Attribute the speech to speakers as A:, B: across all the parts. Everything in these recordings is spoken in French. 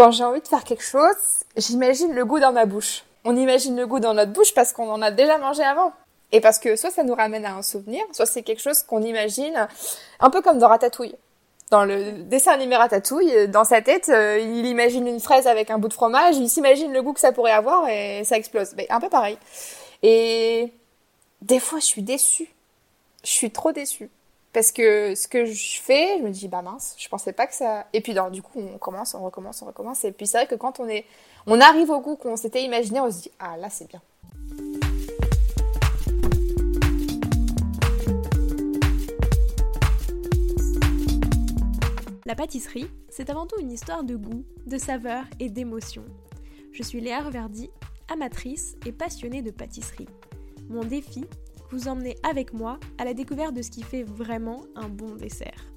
A: quand j'ai envie de faire quelque chose, j'imagine le goût dans ma bouche. On imagine le goût dans notre bouche parce qu'on en a déjà mangé avant. Et parce que soit ça nous ramène à un souvenir, soit c'est quelque chose qu'on imagine, un peu comme dans Ratatouille. Dans le dessin animé Ratatouille, dans sa tête, euh, il imagine une fraise avec un bout de fromage, il s'imagine le goût que ça pourrait avoir et ça explose. Un peu pareil. Et des fois, je suis déçue. Je suis trop déçue. Parce que ce que je fais, je me dis, bah mince, je pensais pas que ça. Et puis, du coup, on commence, on recommence, on recommence. Et puis, c'est vrai que quand on est, on arrive au goût qu'on s'était imaginé, on se dit, ah là, c'est bien.
B: La pâtisserie, c'est avant tout une histoire de goût, de saveur et d'émotion. Je suis Léa Reverdy, amatrice et passionnée de pâtisserie. Mon défi, vous emmener avec moi à la découverte de ce qui fait vraiment un bon dessert.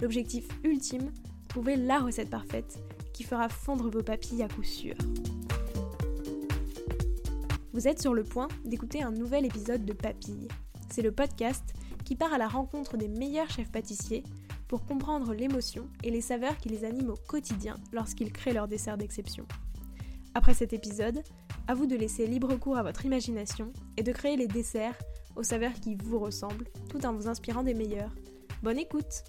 B: L'objectif ultime, trouver la recette parfaite qui fera fondre vos papilles à coup sûr. Vous êtes sur le point d'écouter un nouvel épisode de Papilles. C'est le podcast qui part à la rencontre des meilleurs chefs pâtissiers pour comprendre l'émotion et les saveurs qui les animent au quotidien lorsqu'ils créent leur dessert d'exception. Après cet épisode, à vous de laisser libre cours à votre imagination et de créer les desserts aux saveurs qui vous ressemblent, tout en vous inspirant des meilleurs. Bonne écoute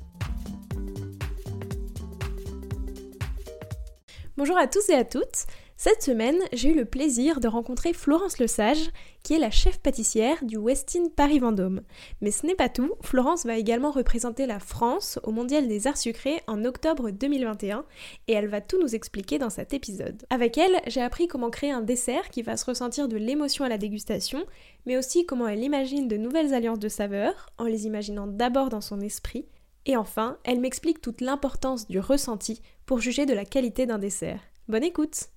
B: Bonjour à tous et à toutes cette semaine, j'ai eu le plaisir de rencontrer Florence Lesage, qui est la chef pâtissière du Westin Paris-Vendôme. Mais ce n'est pas tout, Florence va également représenter la France au Mondial des Arts Sucrés en octobre 2021, et elle va tout nous expliquer dans cet épisode. Avec elle, j'ai appris comment créer un dessert qui va se ressentir de l'émotion à la dégustation, mais aussi comment elle imagine de nouvelles alliances de saveurs, en les imaginant d'abord dans son esprit, et enfin, elle m'explique toute l'importance du ressenti pour juger de la qualité d'un dessert. Bonne écoute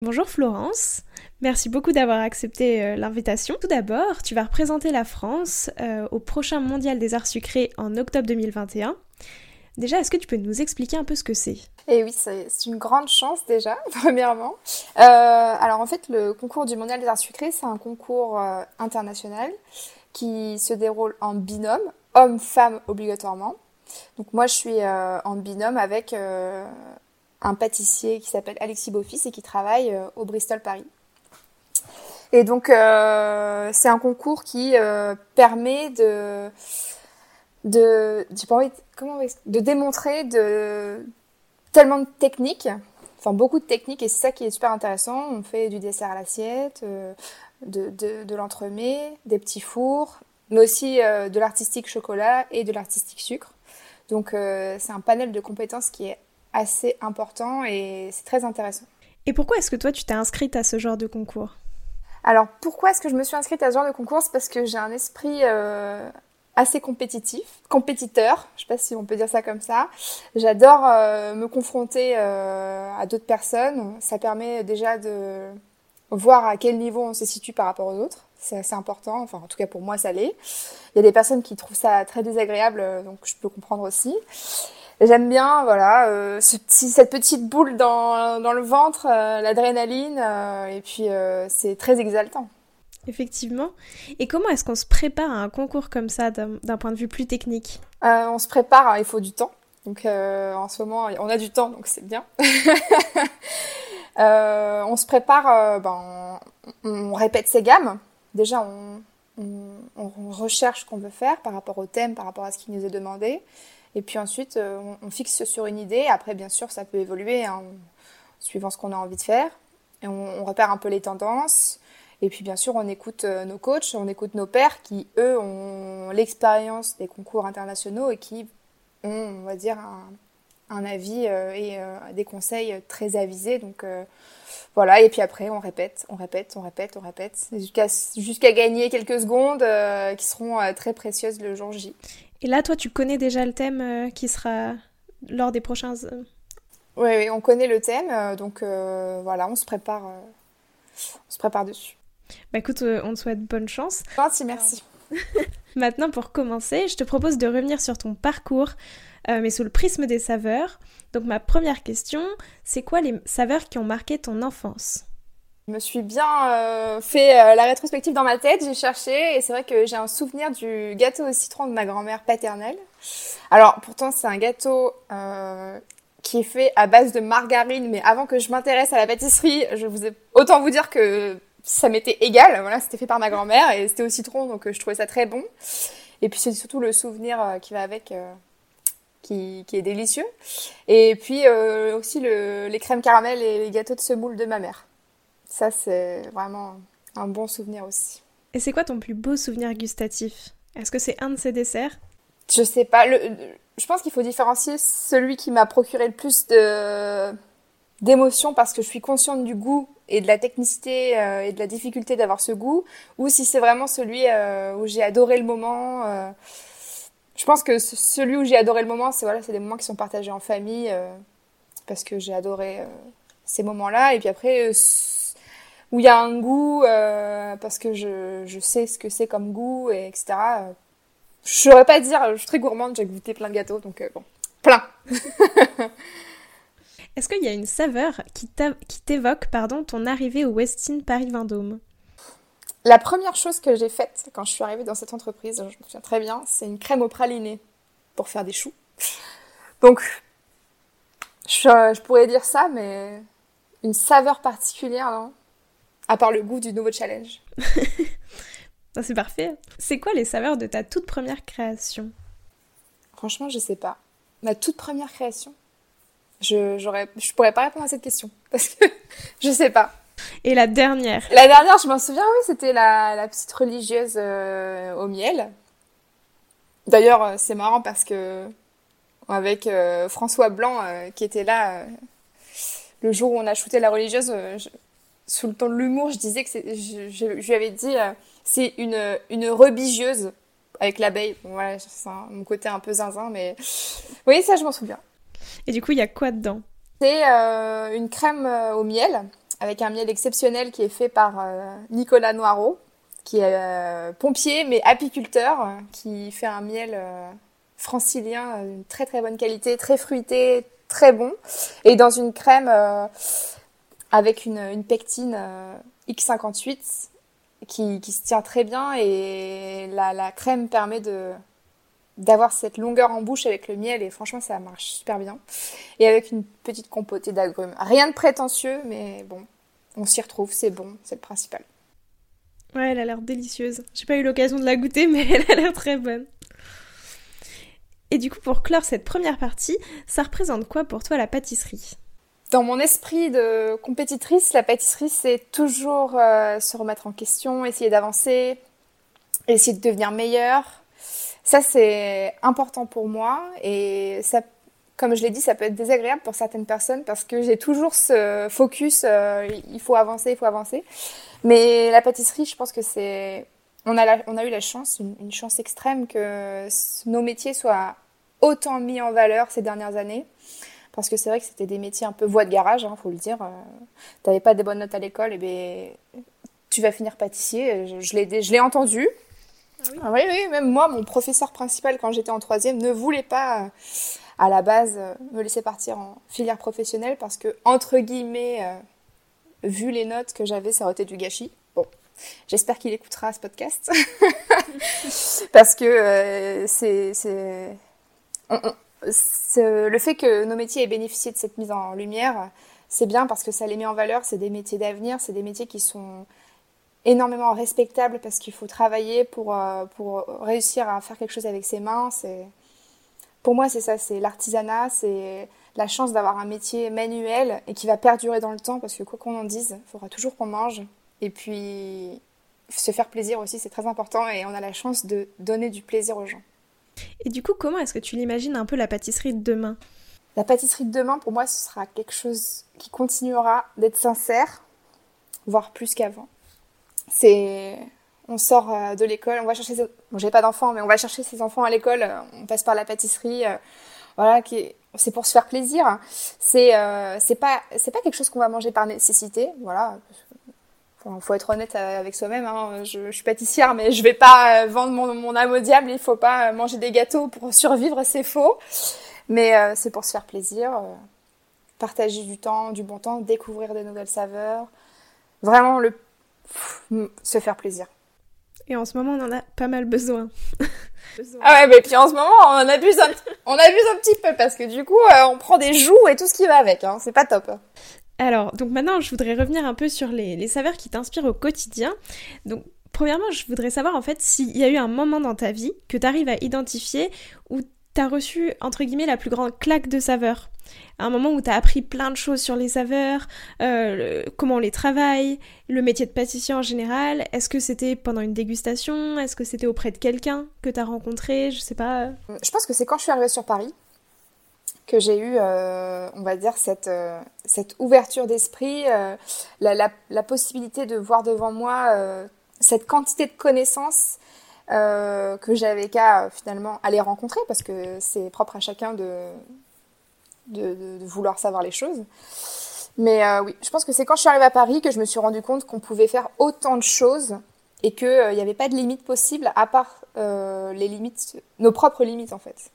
B: Bonjour Florence, merci beaucoup d'avoir accepté euh, l'invitation. Tout d'abord, tu vas représenter la France euh, au prochain Mondial des Arts Sucrés en octobre 2021. Déjà, est-ce que tu peux nous expliquer un peu ce que c'est?
A: Eh oui, c'est une grande chance déjà, premièrement. Euh, alors en fait, le concours du Mondial des Arts Sucrés, c'est un concours international qui se déroule en binôme, homme-femme obligatoirement. Donc moi, je suis euh, en binôme avec euh, un pâtissier qui s'appelle Alexis Beaufils et qui travaille euh, au Bristol Paris. Et donc c'est un concours qui permet de de comment de démontrer de tellement de techniques, enfin beaucoup de techniques et c'est ça qui est super intéressant. On fait du dessert à l'assiette, de, de, de des petits fours, mais aussi de l'artistique chocolat et de l'artistique sucre. Donc euh, c'est un panel de compétences qui est assez important et c'est très intéressant.
B: Et pourquoi est-ce que toi tu t'es inscrite à ce genre de concours?
A: Alors pourquoi est-ce que je me suis inscrite à ce genre de concours? C'est parce que j'ai un esprit euh, assez compétitif, compétiteur, je sais pas si on peut dire ça comme ça. J'adore euh, me confronter à d'autres personnes. Ça permet déjà de voir à quel niveau on se situe par rapport aux autres. C'est assez important, enfin en tout cas pour moi ça l'est. Il y a des personnes qui trouvent ça très désagréable, euh, donc je peux comprendre aussi. J'aime bien, voilà, euh, ce petit, cette petite boule dans, dans le ventre, euh, l'adrénaline, et puis c'est très exaltant.
B: Effectivement. Et comment est-ce qu'on se prépare à un concours comme ça d'un point de vue plus technique?
A: On se prépare, hein, il faut du temps. Donc en ce moment, on a du temps, donc c'est bien. on se prépare, ben, on répète ses gammes déjà, on, recherche ce qu'on veut faire par rapport au thème, par rapport à ce qui nous est demandé. Et puis ensuite, euh, on, fixe sur une idée. Après, bien sûr, ça peut évoluer hein, suivant ce qu'on a envie de faire. Et on, repère un peu les tendances. Et puis, bien sûr, on écoute euh, nos coachs, on écoute nos pairs qui, eux, ont l'expérience des concours internationaux et qui ont, on va dire, un, avis euh, et des conseils très avisés. Donc, voilà, et puis après, on répète, on répète, on répète, on répète, jusqu'à gagner quelques secondes euh, qui seront euh, très précieuses le jour J.
B: Et là, toi, tu connais déjà le thème euh, qui sera lors des prochains...
A: Oui, oui, on connaît le thème, donc voilà, on se prépare, on se prépare dessus.
B: Bah écoute, on te souhaite bonne chance.
A: Merci, merci.
B: Maintenant, pour commencer, je te propose de revenir sur ton parcours, mais sous le prisme des saveurs. Donc ma première question, c'est quoi les saveurs qui ont marqué ton enfance?
A: Je me suis bien euh, fait euh, la rétrospective dans ma tête, j'ai cherché et c'est vrai que j'ai un souvenir du gâteau au citron de ma grand-mère paternelle. Alors pourtant c'est un gâteau euh, qui est fait à base de margarine, mais avant que je m'intéresse à la pâtisserie, je vous ai autant vous dire que ça m'était égal. Voilà, c'était fait par ma grand-mère et c'était au citron, donc euh, je trouvais ça très bon. Et puis c'est surtout le souvenir euh, qui va avec, euh, qui, qui, est délicieux. Et puis euh, aussi le, les crèmes caramel et les gâteaux de semoule de ma mère. Ça c'est vraiment un bon souvenir aussi.
B: Et c'est quoi ton plus beau souvenir gustatif? Est-ce que c'est un de ces desserts?
A: Je sais pas. Le, je pense qu'il faut différencier celui qui m'a procuré le plus de d'émotion parce que je suis consciente du goût et de la technicité euh, et de la difficulté d'avoir ce goût, ou si c'est vraiment celui euh, où j'ai adoré le moment. Euh, je pense que celui où j'ai adoré le moment, c'est voilà, c'est des moments qui sont partagés en famille parce que j'ai adoré ces moments-là. Et puis après, où il y a un goût parce que je, je sais ce que c'est comme goût et etc. je saurais pas dire. Je suis très gourmande, j'ai goûté plein de gâteaux, donc bon, plein.
B: Est-ce qu'il y a une saveur qui t'évoque pardon, ton arrivée au Westin Paris Vendôme?
A: La première chose que j'ai faite quand je suis arrivée dans cette entreprise, je me souviens très bien, c'est une crème au praliné pour faire des choux. Donc, je, je, pourrais dire ça, mais une saveur particulière, non? À part le goût du nouveau challenge.
B: c'est parfait. C'est quoi les saveurs de ta toute première création?
A: Franchement, je sais pas. Ma toute première création? Je j'aurais je pourrais pas répondre à cette question parce que je sais pas.
B: Et la dernière
A: La dernière, je m'en souviens, oui, c'était la, la petite religieuse euh, au miel. D'ailleurs, euh, c'est marrant parce que avec euh, François Blanc euh, qui était là euh, le jour où on a shooté la religieuse, je, sous le ton de l'humour, je disais que c'est, je, je, lui avais dit c'est une une religieuse avec l'abeille. Bon, voilà, c'est mon côté un peu zinzin, mais oui, ça je m'en souviens.
B: Et du coup, il y a quoi dedans?
A: C'est euh, une crème euh, au miel, avec un miel exceptionnel qui est fait par euh, Nicolas Noireau, qui est pompier mais apiculteur, qui fait un miel francilien d'une très très bonne qualité, très fruité, très bon, et dans une crème avec une, pectine X58 qui, se tient très bien et la crème permet de d'avoir cette longueur en bouche avec le miel et franchement ça marche super bien. Et avec une petite compotée d'agrumes. Rien de prétentieux mais bon, on s'y retrouve, c'est bon, c'est le principal.
B: Ouais, elle a l'air délicieuse. J'ai pas eu l'occasion de la goûter mais elle a l'air très bonne. Et du coup pour clore cette première partie, ça représente quoi pour toi la pâtisserie?
A: Dans mon esprit de compétitrice, la pâtisserie, c'est toujours euh, se remettre en question, essayer d'avancer, essayer de devenir meilleur, ça, c'est important pour moi et ça, comme je l'ai dit, ça peut être désagréable pour certaines personnes parce que j'ai toujours ce focus, euh, il faut avancer, il faut avancer. Mais la pâtisserie, je pense que c'est... On a, on a eu la chance, une, chance extrême que nos métiers soient autant mis en valeur ces dernières années. Parce que c'est vrai que c'était des métiers un peu voie de garage, hein, faut le dire. Euh, T'avais pas des bonnes notes à l'école, et ben tu vas finir pâtissier. Je, je l'ai entendu, ah oui. ah oui, oui, même moi, mon professeur principal quand j'étais en troisième ne voulait pas, euh, à la base, euh, me laisser partir en filière professionnelle parce que, entre guillemets, euh, vu les notes que j'avais, ça aurait été du gâchis. Bon, j'espère qu'il écoutera ce podcast parce que c'est... le fait que nos métiers aient bénéficié de cette mise en lumière, c'est bien parce que ça les met en valeur. C'est des métiers d'avenir, c'est des métiers qui sont énormément respectable parce qu'il faut travailler pour, euh, pour réussir à faire quelque chose avec ses mains. C'est... Pour moi, c'est ça, c'est l'artisanat, c'est la chance d'avoir un métier manuel et qui va perdurer dans le temps parce que quoi qu'on en dise, il faudra toujours qu'on mange. Et puis, se faire plaisir aussi, c'est très important et on a la chance de donner du plaisir aux gens.
B: Et du coup, comment est-ce que tu l'imagines un peu la pâtisserie de demain?
A: La pâtisserie de demain, pour moi, ce sera quelque chose qui continuera d'être sincère, voire plus qu'avant c'est on sort euh, de l'école, on va chercher ses... bon, j'ai pas d'enfants mais on va chercher ses enfants à l'école, euh, on passe par la pâtisserie euh, voilà qui c'est pour se faire plaisir. C'est pas c'est pas quelque chose qu'on va manger par nécessité, voilà. Faut, faut être honnête avec soi-même. Hein. Je, suis pâtissière, mais je vais pas vendre mon, mon âme au diable. Il faut pas manger des gâteaux pour survivre, c'est faux. Mais c'est pour se faire plaisir, partager du temps, du bon temps, découvrir des nouvelles saveurs. Vraiment le se faire plaisir.
B: Et en ce moment, on en a pas mal besoin.
A: ah ouais, mais puis en ce moment, on abuse un, on abuse un petit peu parce que du coup, euh, on prend des joues et tout ce qui va avec. Hein. C'est pas top.
B: Alors, donc maintenant, je voudrais revenir un peu sur les, les saveurs qui t'inspirent au quotidien. Donc, premièrement, je voudrais savoir en fait s'il y a eu un moment dans ta vie que tu arrives à identifier où t'as reçu, entre guillemets, la plus grande claque de saveurs un moment où tu as appris plein de choses sur les saveurs, euh, comment on les travaille, le métier de pâtissier en général. Est-ce que c'était pendant une dégustation Est-ce que c'était auprès de quelqu'un que tu as rencontré Je sais pas.
A: Je pense que c'est quand je suis arrivée sur Paris que j'ai eu, euh, on va dire, cette, euh, cette ouverture d'esprit, la, possibilité de voir devant moi cette quantité de connaissances que j'avais qu'à finalement aller rencontrer parce que c'est propre à chacun de, de, vouloir savoir les choses. Mais euh, oui, je pense que c'est quand je suis arrivée à Paris que je me suis rendu compte qu'on pouvait faire autant de choses et qu'il euh, n'y avait pas de limite possible à part euh, les limites, nos propres limites en fait.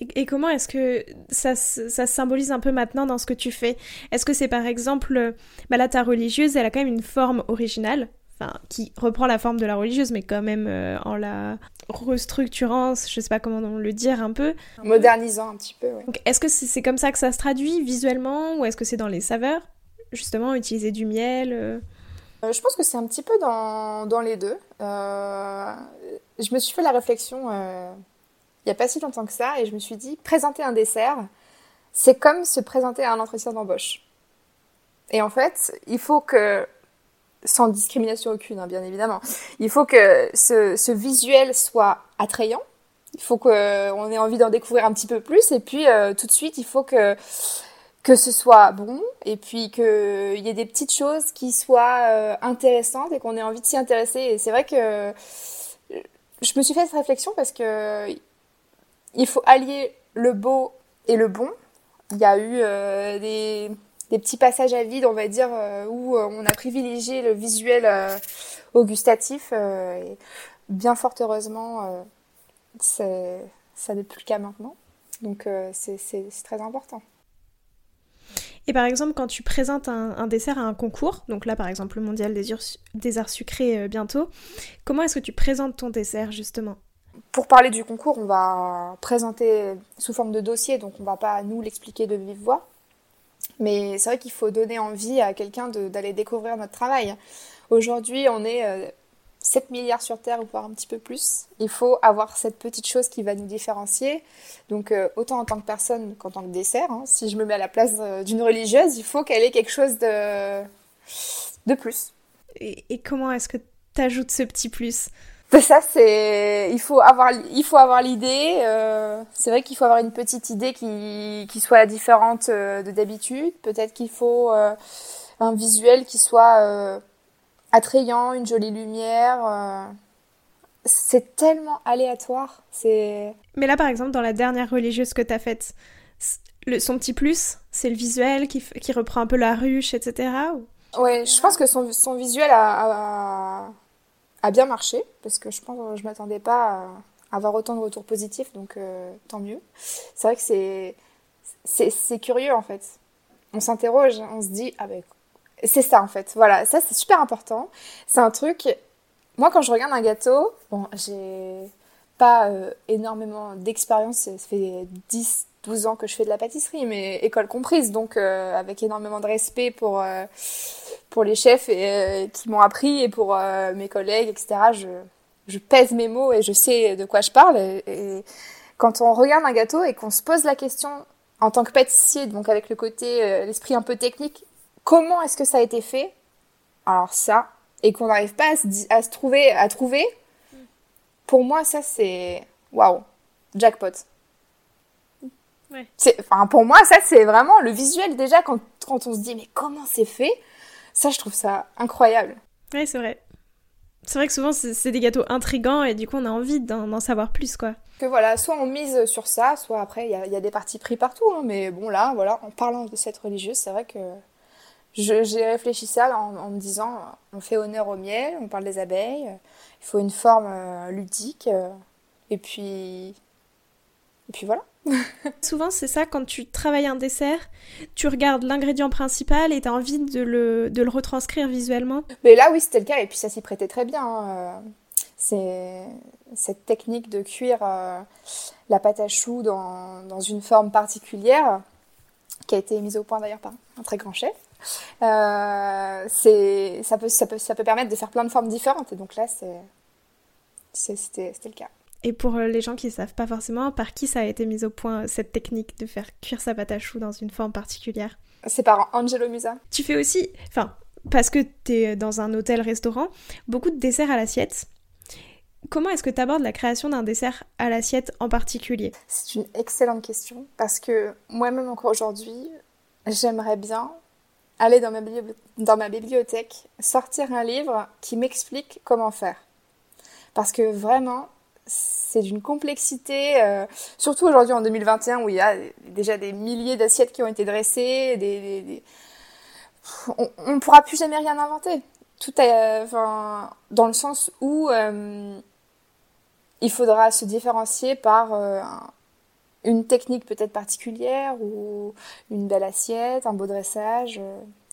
B: Et, comment est-ce que ça, ça, se symbolise un peu maintenant dans ce que tu fais? Est-ce que c'est par exemple, bah là ta religieuse, elle a quand même une forme originale, enfin qui reprend la forme de la religieuse, mais quand même en la restructurant, je sais pas comment le dire un peu.
A: Modernisant un petit peu, ouais.
B: Est-ce que c'est comme ça que ça se traduit visuellement ou est-ce que c'est dans les saveurs? Justement, utiliser du miel euh?
A: Euh, Je pense que c'est un petit peu dans, dans les deux. Euh, je me suis fait la réflexion il n'y a pas si longtemps que ça et je me suis dit, présenter un dessert, c'est comme se présenter à un entretien d'embauche. Et en fait, il faut que sans discrimination aucune, hein, bien évidemment. Il faut que ce, visuel soit attrayant. Il faut qu'on ait envie d'en découvrir un petit peu plus. Et puis, euh, tout de suite, il faut que, que ce soit bon. Et puis, qu'il y ait des petites choses qui soient euh, intéressantes et qu'on ait envie de s'y intéresser. Et c'est vrai que je me suis fait cette réflexion parce que il faut allier le beau et le bon. Il y a eu euh, des des petits passages à vide, on va dire, euh, où euh, on a privilégié le visuel euh, au gustatif. et bien fort heureusement, ça n'est plus le cas maintenant. Donc c'est très important.
B: Et par exemple, quand tu présentes un, dessert à un concours, donc là par exemple le mondial des, des arts sucrés bientôt, comment est-ce que tu présentes ton dessert justement?
A: Pour parler du concours, on va présenter sous forme de dossier, donc on va pas nous l'expliquer de vive voix. Mais c'est vrai qu'il faut donner envie à quelqu'un d'aller découvrir notre travail. Aujourd'hui, on est 7 euh, milliards sur Terre, voire un petit peu plus. Il faut avoir cette petite chose qui va nous différencier. Donc, euh, autant en tant que personne qu'en tant que dessert, hein. si je me mets à la place euh, d'une religieuse, il faut qu'elle ait quelque chose de, de plus.
B: Et, et comment est-ce que tu ajoutes ce petit plus?
A: Ça, c'est il faut avoir il faut avoir l'idée. Euh, c'est vrai qu'il faut avoir une petite idée qui qui soit différente euh, de d'habitude. Peut-être qu'il faut euh, un visuel qui soit attrayant, une jolie lumière. c'est tellement aléatoire. C'est.
B: Mais là, par exemple, dans la dernière religieuse que t'as faite, le, son petit plus, c'est le visuel qui, qui reprend un peu la ruche, etc.
A: Ou... Ouais, je pense que son, son visuel a a bien marché, parce que je pense je m'attendais pas à avoir autant de retours positifs, donc euh, tant mieux. C'est vrai que c'est, c'est, curieux en fait. On s'interroge, on se dit, ah ben, c'est ça en fait. Voilà, ça c'est super important. C'est un truc. Moi, quand je regarde un gâteau, bon, j'ai pas euh, énormément d'expérience, ça fait 10, 12 ans que je fais de la pâtisserie, mais école comprise, donc euh, avec énormément de respect pour, pour les chefs et, euh, qui m'ont appris et pour mes collègues, etc. Je, je pèse mes mots et je sais de quoi je parle. Et, quand on regarde un gâteau et qu'on se pose la question en tant que pâtissier, donc avec le côté, l'esprit un peu technique, comment est-ce que ça a été fait? Alors ça, et qu'on n'arrive pas à se, à se trouver, à trouver, pour moi ça c'est waouh, jackpot. Enfin, pour moi, ça, c'est vraiment le visuel déjà quand, quand on se dit, mais comment c'est fait? Ça, je trouve ça incroyable.
B: Oui, c'est vrai. C'est vrai que souvent, c'est des gâteaux intrigants et du coup, on a envie d'en savoir plus, quoi.
A: Que voilà, soit on mise sur ça, soit après, il y a, des parties pris partout. Hein, mais bon, là, voilà, en parlant de cette religieuse, c'est vrai que j'ai réfléchi ça en, me disant, on fait honneur au miel, on parle des abeilles, il faut une forme euh, ludique, euh, et puis, et puis voilà.
B: Souvent, c'est ça, quand tu travailles un dessert, tu regardes l'ingrédient principal et tu as envie de le, de le, retranscrire visuellement.
A: Mais là, oui, c'était le cas, et puis ça s'y prêtait très bien. Hein. C'est cette technique de cuire euh, la pâte à choux dans, dans, une forme particulière, qui a été mise au point d'ailleurs par un très grand chef. Euh, ça, peut, ça, peut, ça peut permettre de faire plein de formes différentes, et donc là, c'était le cas.
B: Et pour euh, les gens qui ne savent pas forcément, par qui ça a été mis au point, cette technique de faire cuire sa pâte à choux dans une forme particulière
A: C'est par Angelo Musa.
B: Tu fais aussi, enfin, parce que tu es dans un hôtel-restaurant, beaucoup de desserts à l'assiette. Comment est-ce que tu abordes la création d'un dessert à l'assiette en particulier?
A: C'est une excellente question parce que moi-même encore aujourd'hui, j'aimerais bien aller dans ma, dans ma bibliothèque, sortir un livre qui m'explique comment faire. Parce que vraiment, c'est d'une complexité, euh, surtout aujourd'hui en 2021 où il y a déjà des milliers d'assiettes qui ont été dressées, on ne pourra plus jamais rien inventer. Tout est, enfin, dans le sens où euh, il faudra se différencier par euh, une technique peut-être particulière ou une belle assiette, un beau dressage,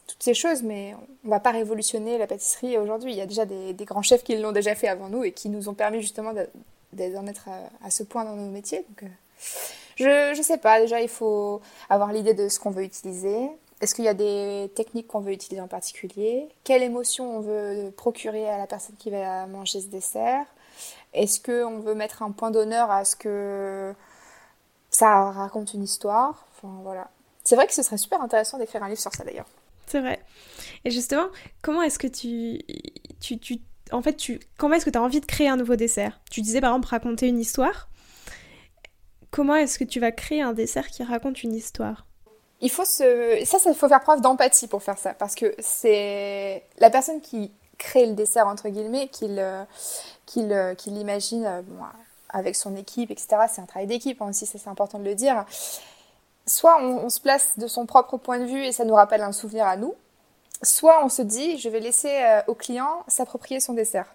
A: toutes ces choses, mais on ne va pas révolutionner la pâtisserie aujourd'hui. Il y a déjà des, des grands chefs qui l'ont déjà fait avant nous et qui nous ont permis justement d'en être à, ce point dans nos métiers. Donc, euh, je ne sais pas, déjà il faut avoir l'idée de ce qu'on veut utiliser. Est-ce qu'il y a des techniques qu'on veut utiliser en particulier? Quelle émotion on veut procurer à la personne qui va manger ce dessert? Est-ce qu'on veut mettre un point d'honneur à ce que ça raconte une histoire? Enfin voilà. C'est vrai que ce serait super intéressant d'écrire un livre sur ça d'ailleurs.
B: C'est vrai. Et justement, comment est-ce que tu, tu, tu en fait, tu, comment est-ce que tu as envie de créer un nouveau dessert? Tu disais par exemple raconter une histoire. Comment est-ce que tu vas créer un dessert qui raconte une histoire?
A: Il faut. Ça, il faut faire preuve d'empathie pour faire ça. Parce que c'est la personne qui crée le dessert, entre guillemets, qu'il l'imagine avec son équipe, etc. C'est un travail d'équipe hein, aussi, c'est important de le dire. Soit on se place de son propre point de vue et ça nous rappelle un souvenir à nous, soit on se dit, je vais laisser euh, au client s'approprier son dessert.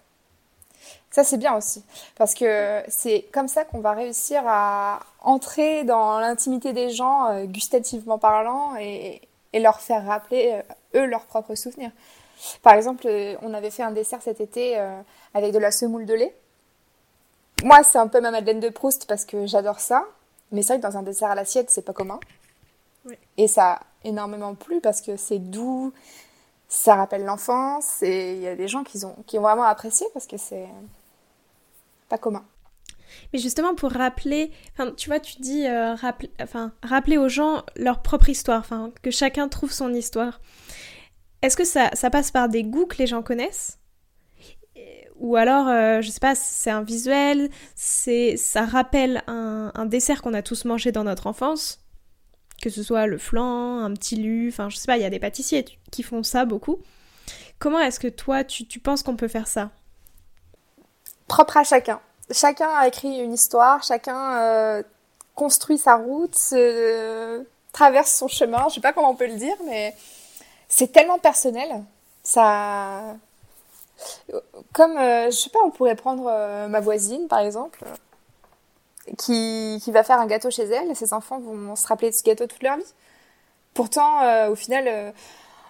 A: Ça, c'est bien aussi, parce que c'est comme ça qu'on va réussir à entrer dans l'intimité des gens, euh, gustativement parlant, et, leur faire rappeler, euh, eux, leurs propres souvenirs. Par exemple, on avait fait un dessert cet été avec de la semoule de lait. Moi, c'est un peu ma Madeleine de Proust parce que j'adore ça, mais c'est vrai que dans un dessert à l'assiette, c'est pas commun. Et ça a énormément plu parce que c'est doux, ça rappelle l'enfance et il y a des gens qui ont, qui ont vraiment apprécié parce que c'est pas commun.
B: Mais justement, pour rappeler, tu vois, tu dis euh, rappeler, aux gens leur propre histoire, que chacun trouve son histoire. Est-ce que ça, ça, passe par des goûts que les gens connaissent? Ou alors, euh, je sais pas, c'est un visuel, c'est, ça rappelle un, un dessert qu'on a tous mangé dans notre enfance? Que ce soit le flan, un petit lu, enfin je sais pas, il y a des pâtissiers qui font ça beaucoup. Comment est-ce que toi tu, penses qu'on peut faire ça?
A: Propre à chacun. Chacun a écrit une histoire, chacun euh, construit sa route, traverse son chemin, je sais pas comment on peut le dire, mais c'est tellement personnel. Ça. Comme, euh, je sais pas, on pourrait prendre euh, ma voisine par exemple qui, va faire un gâteau chez elle, ses enfants vont se rappeler de ce gâteau toute leur vie. Pourtant, euh, au final, euh,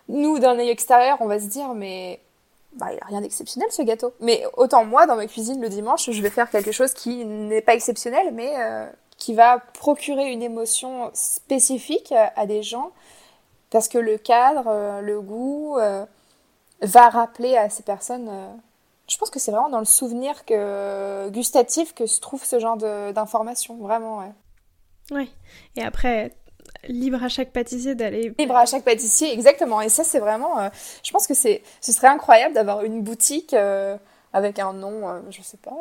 A: nous, d'un œil extérieur, on va se dire, mais bah, il n'y a rien d'exceptionnel ce gâteau. Mais autant moi, dans ma cuisine le dimanche, je vais faire quelque chose qui n'est pas exceptionnel, mais euh, qui va procurer une émotion spécifique à des gens, parce que le cadre, le goût, va rappeler à ces personnes je pense que c'est vraiment dans le souvenir que, gustatif que se trouve ce genre d'informations, vraiment, ouais.
B: Oui, et après, libre à chaque pâtissier d'aller...
A: Libre à chaque pâtissier, exactement, et ça c'est vraiment... Euh, je pense que c'est, ce serait incroyable d'avoir une boutique euh, avec un nom, euh, je sais pas...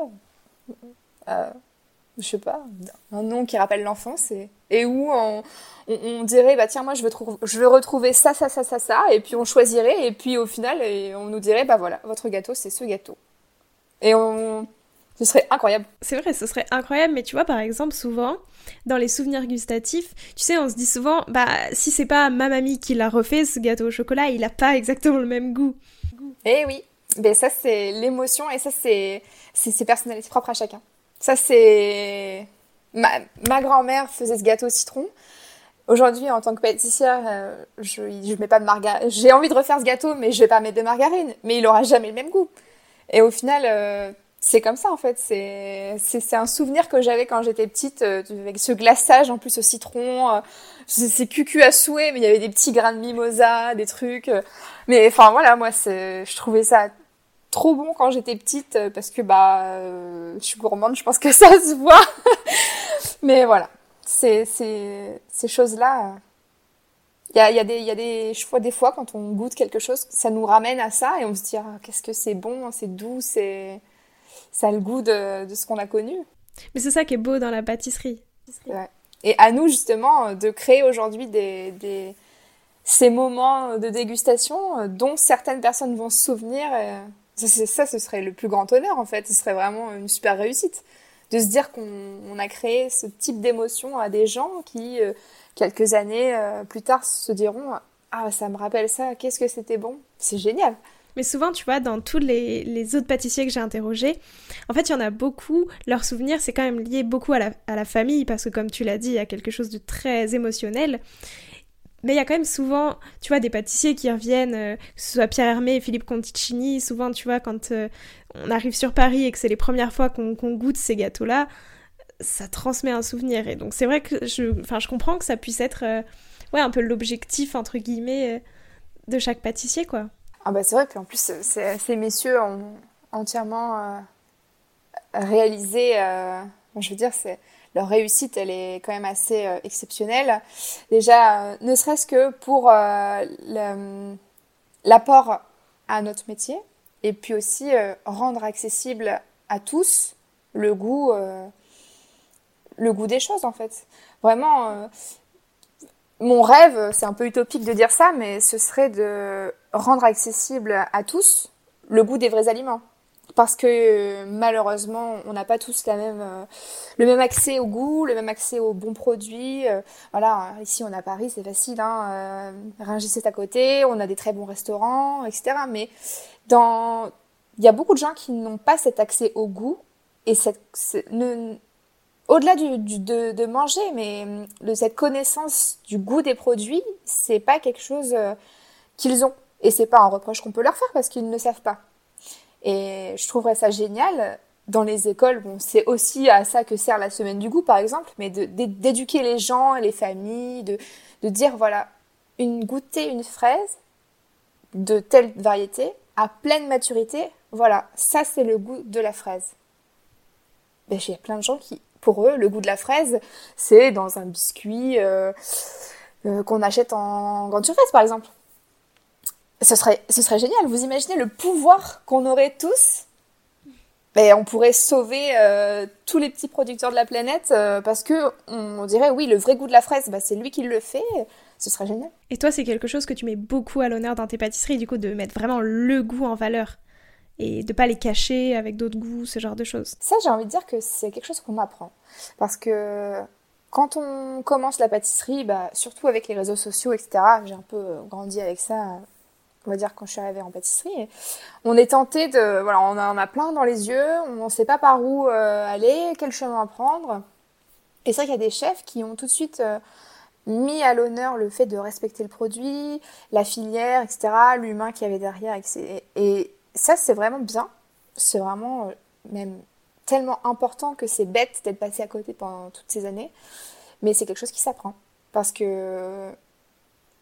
A: je sais pas, un nom qui rappelle l'enfance et, et où on, on, dirait bah tiens moi je veux, je veux retrouver ça ça ça ça ça et puis on choisirait et puis au final et on nous dirait bah voilà votre gâteau c'est ce gâteau. Et on ce serait incroyable.
B: C'est vrai ce serait incroyable mais tu vois par exemple souvent dans les souvenirs gustatifs tu sais on se dit souvent bah si c'est pas ma mamie qui l'a refait ce gâteau au chocolat il a pas exactement le même goût.
A: Eh oui mais ça c'est l'émotion et ça c'est c'est personnel c'est propre à chacun ça c'est ma, ma grand-mère faisait ce gâteau au citron. Aujourd'hui, en tant que pâtissière, euh, je, je mets pas de margarine. J'ai envie de refaire ce gâteau, mais je vais pas mettre de margarine. Mais il aura jamais le même goût. Et au final, euh, c'est comme ça en fait. C'est c'est un souvenir que j'avais quand j'étais petite, euh, avec ce glaçage en plus au citron. Euh, c'est cucu à souhait, mais il y avait des petits grains de mimosa, des trucs. mais enfin voilà, moi, c'est, je trouvais ça trop bon quand j'étais petite parce que bah, je suis gourmande. Je pense que ça se voit. mais voilà, c'est c'est ces choses là il y a, y a, des, y a des, je vois des fois quand on goûte quelque chose, ça nous ramène à ça et on se dit ah, qu'est-ce que c'est bon, c'est doux, c'est ça a le goût de, de ce qu'on a connu.
B: Mais c'est ça qui est beau dans la pâtisserie.
A: Ouais. Et à nous justement de créer aujourd'hui des, des, ces moments de dégustation dont certaines personnes vont se souvenir. Et ça, ça, ce serait le plus grand honneur en fait. Ce serait vraiment une super réussite de se dire qu'on a créé ce type d'émotion à des gens qui euh, quelques années euh, plus tard se diront Ah, ça me rappelle ça, qu'est-ce que c'était bon C'est génial
B: mais souvent, tu vois, dans tous les, autres pâtissiers que j'ai interrogés, en fait, il y en a beaucoup, leurs souvenirs, c'est quand même lié beaucoup à la, à la, famille, parce que comme tu l'as dit, il y a quelque chose de très émotionnel. Mais il y a quand même souvent, tu vois, des pâtissiers qui reviennent, euh, que ce soit Pierre Hermé Philippe Conticini, souvent, tu vois, quand euh, on arrive sur Paris et que c'est les premières fois qu'on goûte ces gâteaux-là, ça transmet un souvenir. Et donc c'est vrai que je, je comprends que ça puisse être euh, ouais, un peu l'objectif, entre guillemets, de chaque pâtissier, quoi.
A: Ah bah c'est vrai, puis en plus, ces messieurs ont entièrement réalisé, je veux dire, c'est leur réussite, elle est quand même assez exceptionnelle. Déjà, ne serait-ce que pour l'apport à notre métier, et puis aussi rendre accessible à tous le goût le goût des choses en fait. Vraiment, euh, mon rêve, c'est un peu utopique de dire ça, mais ce serait de rendre accessible à tous le goût des vrais aliments. Parce que malheureusement, on n'a pas tous euh, le même accès au goût, le même accès aux bons produits. Euh, voilà, ici on a Paris, c'est facile, hein, c'est à côté, on a des très bons restaurants, etc. Mais dans, il y a beaucoup de gens qui n'ont pas cet accès au goût et cette, au-delà du, de, manger, mais de cette connaissance du goût des produits, c'est pas quelque chose euh, qu'ils ont. Et c'est pas un reproche qu'on peut leur faire parce qu'ils ne savent pas. Et je trouverais ça génial. Dans les écoles, bon, c'est aussi à ça que sert la semaine du goût, par exemple, mais d'éduquer les gens, les familles, de, dire, voilà, une goûter une fraise de telle variété, à pleine maturité, voilà, ça c'est le goût de la fraise. Ben, a plein de gens qui pour eux, le goût de la fraise, c'est dans un biscuit euh, euh, qu'on achète en grande surface, par exemple. Ce serait, ce serait génial. Vous imaginez le pouvoir qu'on aurait tous? Et on pourrait sauver euh, tous les petits producteurs de la planète parce que on, dirait oui le vrai goût de la fraise bah, c'est lui qui le fait ce serait génial
B: et toi c'est quelque chose que tu mets beaucoup à l'honneur dans tes pâtisseries du coup de mettre vraiment le goût en valeur et de pas les cacher avec d'autres goûts, ce genre de choses.
A: Ça, j'ai envie de dire que c'est quelque chose qu'on m'apprend. Parce que quand on commence la pâtisserie, bah, surtout avec les réseaux sociaux, etc., j'ai un peu grandi avec ça, on va dire, quand je suis arrivée en pâtisserie. On est tenté de. Voilà, on en a plein dans les yeux, on ne sait pas par où euh, aller, quel chemin prendre. Et c'est vrai qu'il y a des chefs qui ont tout de suite. Euh, mis à l'honneur le fait de respecter le produit, la filière, etc., l'humain qui avait derrière. Et, et ça, c'est vraiment bien. C'est vraiment euh, même tellement important que c'est bête d'être passé à côté pendant toutes ces années. Mais c'est quelque chose qui s'apprend. Parce que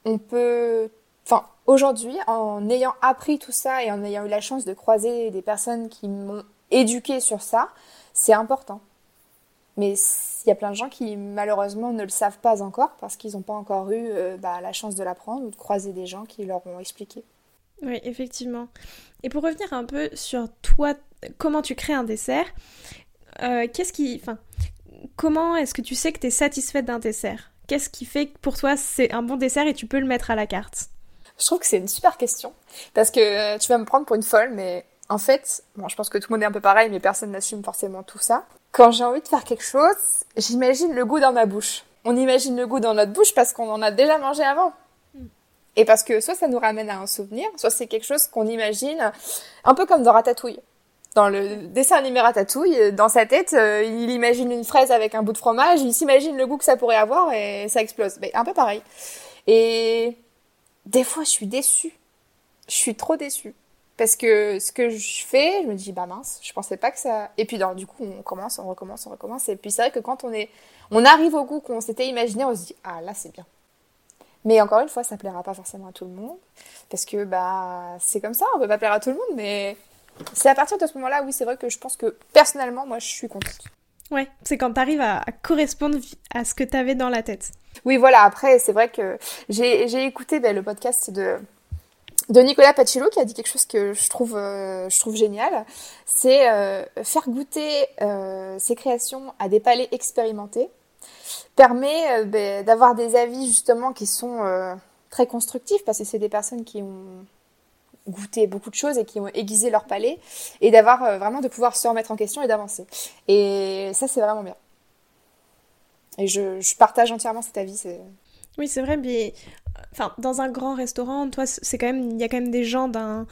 A: on peut. Enfin, aujourd'hui, en ayant appris tout ça et en ayant eu la chance de croiser des personnes qui m'ont éduqué sur ça, c'est important. Mais il y a plein de gens qui malheureusement ne le savent pas encore parce qu'ils n'ont pas encore eu euh, bah, la chance de l'apprendre ou de croiser des gens qui leur ont expliqué.
B: Oui, effectivement. Et pour revenir un peu sur toi, comment tu crées un dessert, euh, qu'est-ce qui. Enfin, comment est-ce que tu sais que tu es satisfaite d'un dessert? Qu'est-ce qui fait que pour toi c'est un bon dessert et tu peux le mettre à la carte?
A: Je trouve que c'est une super question. Parce que euh, tu vas me prendre pour une folle, mais en fait, bon, je pense que tout le monde est un peu pareil, mais personne n'assume forcément tout ça. Quand j'ai envie de faire quelque chose, j'imagine le goût dans ma bouche. On imagine le goût dans notre bouche parce qu'on en a déjà mangé avant. Et parce que soit ça nous ramène à un souvenir, soit c'est quelque chose qu'on imagine un peu comme dans Ratatouille. dans le dessin animé Ratatouille, dans sa tête, euh, il imagine une fraise avec un bout de fromage, il s'imagine le goût que ça pourrait avoir et ça explose. Mais un peu pareil. Et des fois, je suis déçue. Je suis trop déçue. Parce que ce que je fais, je me dis, bah mince, je pensais pas que ça. Et puis, du coup, on commence, on recommence, on recommence. Et puis, c'est vrai que quand on est, on arrive au goût qu'on s'était imaginé, on se dit, ah là, c'est bien. Mais encore une fois, ça plaira pas forcément à tout le monde. Parce que, bah, c'est comme ça, on peut pas plaire à tout le monde, mais c'est à partir de ce moment-là, oui, c'est vrai que je pense que personnellement, moi, je suis contente.
B: Ouais, c'est quand tu arrives à, correspondre à ce que tu avais dans la tête.
A: Oui, voilà, après, c'est vrai que j'ai écouté ben, le podcast de, de Nicolas Pacillo qui a dit quelque chose que je trouve, euh, je trouve génial. C'est euh, faire goûter euh, ses créations à des palais expérimentés permet ben, d'avoir des avis justement qui sont très constructifs parce que c'est des personnes qui ont goûté beaucoup de choses et qui ont aiguisé leur palais et d'avoir euh, vraiment de pouvoir se remettre en question et d'avancer. Et ça, c'est vraiment bien. Et je, je, partage entièrement cet avis.
B: Oui, c'est vrai, mais enfin, dans un grand restaurant, toi, c'est quand même, il y a quand même des gens d'un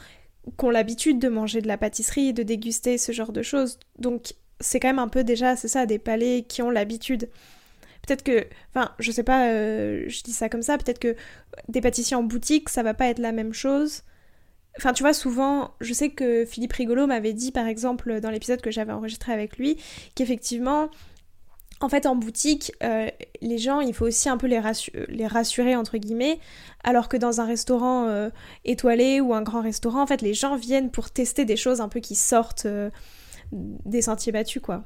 B: qui ont l'habitude de manger de la pâtisserie, de déguster ce genre de choses. Donc, c'est quand même un peu déjà, c'est ça, des palais qui ont l'habitude. Peut-être que, enfin, je sais pas, euh, je dis ça comme ça, peut-être que des pâtissiers en boutique, ça va pas être la même chose Enfin, tu vois, souvent, je sais que Philippe Rigolo m'avait dit, par exemple, dans l'épisode que j'avais enregistré avec lui, qu'effectivement, en fait, en boutique, euh, les gens, il faut aussi un peu les, les, rassurer, entre guillemets, alors que dans un restaurant euh, étoilé ou un grand restaurant, en fait, les gens viennent pour tester des choses un peu qui sortent euh, des sentiers battus, quoi.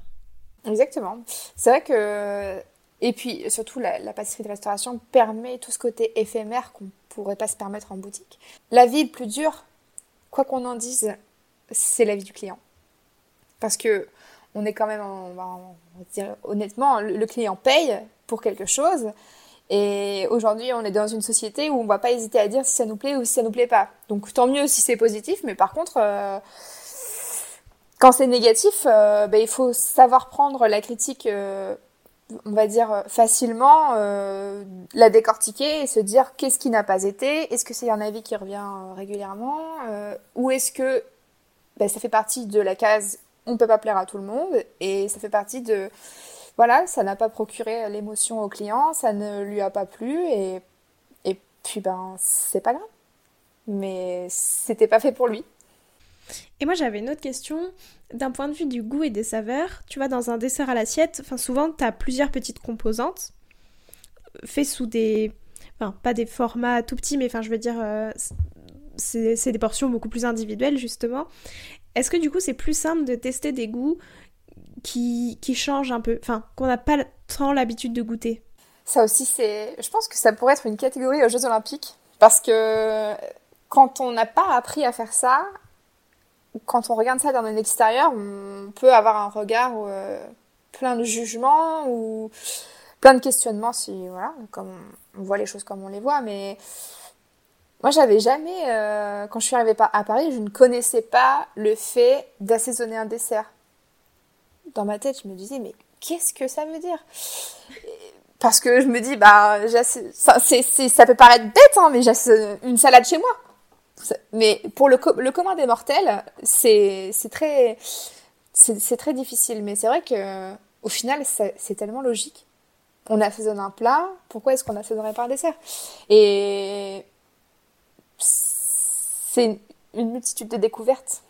A: Exactement. C'est vrai que... Et puis, surtout, la, la pâtisserie de restauration permet tout ce côté éphémère qu'on pourrait pas se permettre en boutique. La vie le plus dure, quoi qu'on en dise, c'est la vie du client. Parce que on est quand même, on va dire honnêtement, le client paye pour quelque chose. Et aujourd'hui, on est dans une société où on va pas hésiter à dire si ça nous plaît ou si ça nous plaît pas. Donc tant mieux si c'est positif, mais par contre, euh, quand c'est négatif, euh, ben, il faut savoir prendre la critique euh, on va dire facilement euh, la décortiquer et se dire qu'est-ce qui n'a pas été, est-ce que c'est un avis qui revient euh, régulièrement, euh, ou est-ce que ben, ça fait partie de la case on peut pas plaire à tout le monde et ça fait partie de voilà ça n'a pas procuré l'émotion au client, ça ne lui a pas plu et et puis ben c'est pas grave, mais c'était pas fait pour lui.
B: Et moi j'avais une autre question d'un point de vue du goût et des saveurs, tu vois, dans un dessert à l'assiette, souvent tu as plusieurs petites composantes fait sous des. Enfin, pas des formats tout petits, mais enfin, je veux dire, euh, c'est des portions beaucoup plus individuelles, justement. Est-ce que du coup, c'est plus simple de tester des goûts qui, qui changent un peu, enfin, qu'on n'a pas tant l'habitude de goûter?
A: Ça aussi, c'est. Je pense que ça pourrait être une catégorie aux Jeux Olympiques, parce que quand on n'a pas appris à faire ça, quand on regarde ça dans un extérieur, on peut avoir un regard euh, plein de jugements ou plein de questionnements si voilà, comme on voit les choses comme on les voit. Mais moi, j'avais jamais, euh, quand je suis arrivée à Paris, je ne connaissais pas le fait d'assaisonner un dessert. Dans ma tête, je me disais, mais qu'est-ce que ça veut dire? Parce que je me dis, bah, ça, peut paraître bête, hein, mais j'ai une salade chez moi. Mais pour le, commun des mortels, c'est très, c'est très difficile. Mais c'est vrai que au final, c'est tellement logique. On assaisonne un plat, pourquoi est-ce qu'on assaisonnerait un dessert? Et c'est une multitude de découvertes.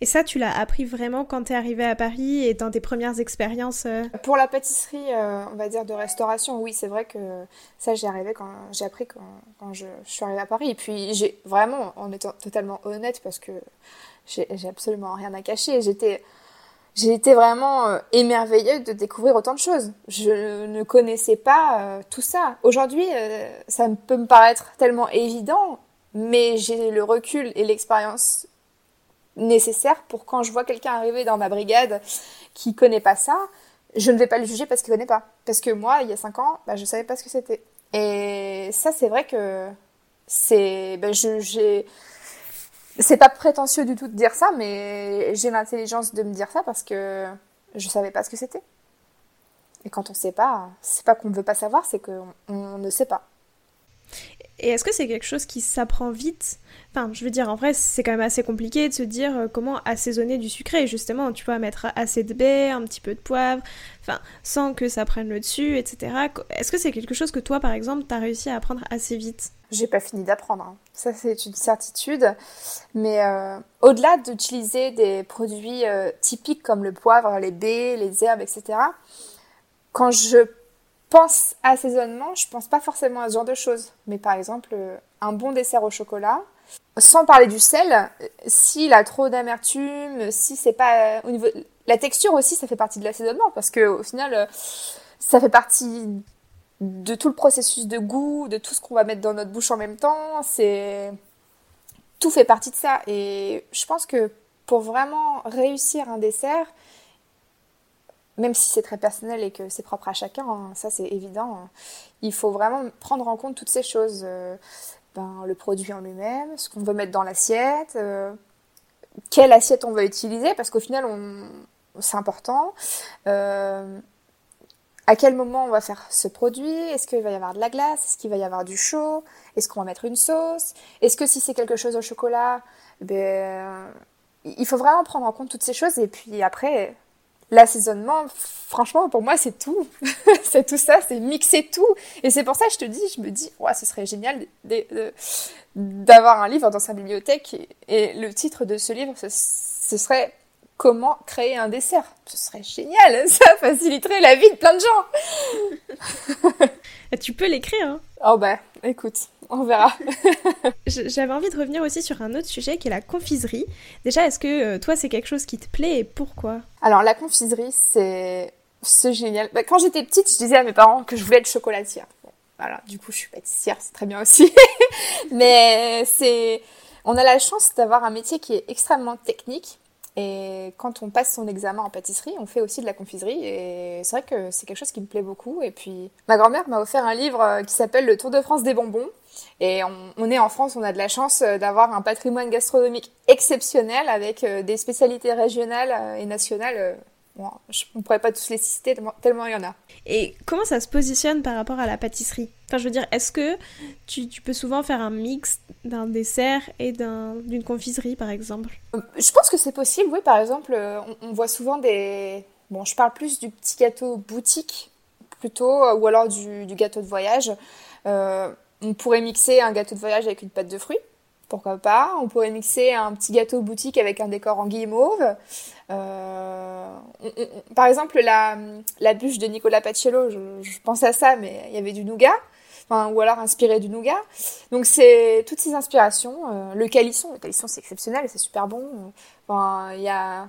B: Et ça, tu l'as appris vraiment quand tu es arrivée à Paris et dans tes premières expériences euh
A: Pour la pâtisserie, euh, on va dire de restauration, oui, c'est vrai que ça, j'ai arrivé quand j'ai appris quand, je, suis arrivée à Paris. Et puis, j'ai vraiment, en étant totalement honnête, parce que j'ai absolument rien à cacher, j'étais j'ai été vraiment euh, émerveillée de découvrir autant de choses. Je ne connaissais pas tout ça. Aujourd'hui, ça peut me paraître tellement évident, mais j'ai le recul et l'expérience nécessaire pour quand je vois quelqu'un arriver dans ma brigade qui connaît pas ça, je ne vais pas le juger parce qu'il connaît pas. Parce que moi, il y a cinq ans, bah, je savais pas ce que c'était. Et ça, c'est vrai que c'est, bah, je, j'ai, c'est pas prétentieux du tout de dire ça, mais j'ai l'intelligence de me dire ça parce que je savais pas ce que c'était. Et quand on sait pas, c'est pas qu'on ne veut pas savoir, c'est qu'on on ne sait pas.
B: Et est-ce que c'est quelque chose qui s'apprend vite? Enfin, je veux dire, en vrai, c'est quand même assez compliqué de se dire euh, comment assaisonner du sucré. Justement, tu vois, mettre assez de baie, un petit peu de poivre, enfin, sans que ça prenne le dessus, etc. Est-ce que c'est quelque chose que toi, par exemple, t'as réussi à apprendre assez vite?
A: J'ai pas fini d'apprendre. Hein. Ça, c'est une certitude. Mais euh, au-delà d'utiliser des produits euh, typiques comme le poivre, les baies, les herbes, etc., quand je pense assaisonnement, je pense pas forcément à ce genre de choses. Mais par exemple, un bon dessert au chocolat, sans parler du sel, s'il a trop d'amertume, si c'est pas au niveau la texture aussi, ça fait partie de l'assaisonnement parce que au final, ça fait partie de tout le processus de goût, de tout ce qu'on va mettre dans notre bouche en même temps. C'est tout fait partie de ça. Et je pense que pour vraiment réussir un dessert, même si c'est très personnel et que c'est propre à chacun, hein, ça c'est évident, hein, il faut vraiment prendre en compte toutes ces choses. Euh, ben, le produit en lui-même, ce qu'on veut mettre dans l'assiette, euh, quelle assiette on va utiliser, parce qu'au final, on, c'est important. Euh, à quel moment on va faire ce produit Est-ce qu'il va y avoir de la glace Est-ce qu'il va y avoir du chaud Est-ce qu'on va mettre une sauce Est-ce que si c'est quelque chose au chocolat, ben, il faut vraiment prendre en compte toutes ces choses et puis après, l'assaisonnement, franchement, pour moi, c'est tout. c'est tout ça, c'est mixer tout. Et c'est pour ça que je te dis, je me dis, ouais, ce serait génial d'avoir un livre dans sa bibliothèque. Et, le titre de ce livre, ce, serait Comment créer un dessert. Ce serait génial. Ça faciliterait la vie de plein de gens.
B: tu peux l'écrire. Hein.
A: Oh bah, écoute, on verra.
B: J'avais envie de revenir aussi sur un autre sujet qui est la confiserie. Déjà, est-ce que euh, toi, c'est quelque chose qui te plaît et pourquoi?
A: Alors, la confiserie, c'est génial. Bah, quand j'étais petite, je disais à mes parents que je voulais être chocolatière. voilà, du coup, je suis pâtissière, c'est très bien aussi. Mais c'est... On a la chance d'avoir un métier qui est extrêmement technique et quand on passe son examen en pâtisserie, on fait aussi de la confiserie. Et c'est vrai que c'est quelque chose qui me plaît beaucoup. Et puis, ma grand-mère m'a offert un livre euh, qui s'appelle Le Tour de France des bonbons. Et on, est en France, on a de la chance euh, d'avoir un patrimoine gastronomique exceptionnel avec euh, des spécialités régionales et nationales Bon, je, on pourrait pas tous les citer tellement, il y en a.
B: Et comment ça se positionne par rapport à la pâtisserie? Enfin, je veux dire, est-ce que tu, tu, peux souvent faire un mix d'un dessert et d'une confiserie, par exemple?
A: Euh, Je pense que c'est possible, oui. Par exemple, euh, on, voit souvent des... Bon, je parle plus du petit gâteau boutique, plutôt, euh, ou alors du, du gâteau de voyage. on pourrait mixer un gâteau de voyage avec une pâte de fruits pourquoi pas. On pourrait mixer un petit gâteau boutique avec un décor en guillemauve. Euh, par exemple, la, la, bûche de Nicolas Paciello, je, pense à ça, mais il y avait du nougat. ou alors inspiré du nougat. Donc c'est toutes ces inspirations. Euh, le calisson, le calisson c'est exceptionnel, c'est super bon. Enfin, il y a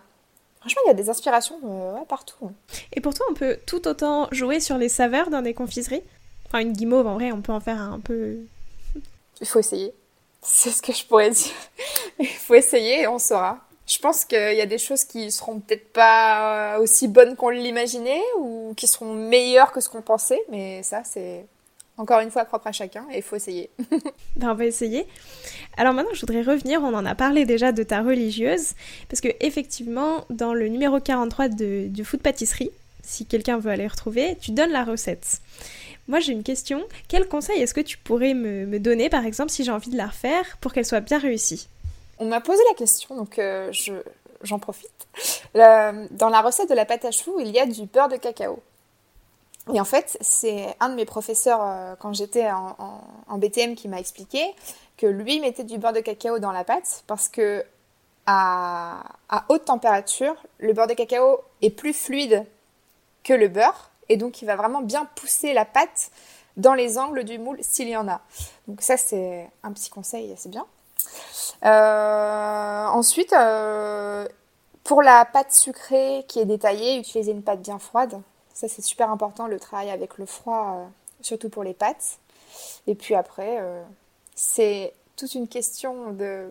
A: Franchement, il y a des inspirations euh, partout.
B: Et pourtant, on peut tout autant jouer sur les saveurs dans des confiseries? Enfin, une guimauve, en vrai, on peut en faire un peu...
A: Il faut essayer. C'est ce que je pourrais dire. Il faut essayer et on saura. Je pense qu'il y a des choses qui seront peut-être pas aussi bonnes qu'on l'imaginait ou qui seront meilleures que ce qu'on pensait, mais ça, c'est encore une fois propre à chacun et il faut essayer.
B: ben, on va essayer. Alors maintenant, je voudrais revenir, on en a parlé déjà de ta religieuse, parce que effectivement, dans le numéro 43 de, de Food Pâtisserie, si quelqu'un veut aller retrouver, tu donnes la recette. Moi, j'ai une question. Quel conseil est-ce que tu pourrais me, donner, par exemple, si j'ai envie de la refaire pour qu'elle soit bien réussie?
A: On m'a posé la question, donc euh, j'en profite. dans la recette de la pâte à choux, il y a du beurre de cacao. Et en fait, c'est un de mes professeurs, euh, quand j'étais en, BTM, qui m'a expliqué que lui mettait du beurre de cacao dans la pâte parce que à haute température, le beurre de cacao est plus fluide que le beurre et donc il va vraiment bien pousser la pâte dans les angles du moule s'il y en a. Donc ça c'est un petit conseil, c'est bien. Euh, ensuite, euh, pour la pâte sucrée qui est détaillée, utilisez une pâte bien froide. Ça c'est super important le travail avec le froid, euh, surtout pour les pâtes. Et puis après, c'est toute une question de